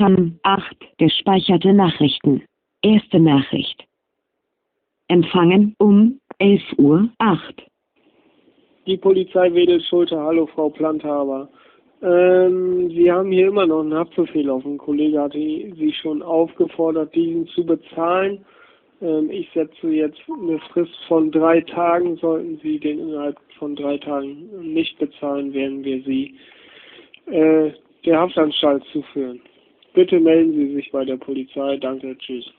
TAN 8 gespeicherte Nachrichten. Erste Nachricht. Empfangen um 11 Uhr 8. Die Polizei wedelt Schulter. Hallo, Frau Planthaber. Ähm, Sie haben hier immer noch einen Haftbefehl auf. Ein Kollege hatte Sie schon aufgefordert, diesen zu bezahlen. Ähm, ich setze jetzt eine Frist von drei Tagen. Sollten Sie den innerhalb von drei Tagen nicht bezahlen, werden wir Sie äh, der Haftanstalt zuführen. Bitte melden Sie sich bei der Polizei. Danke. Tschüss.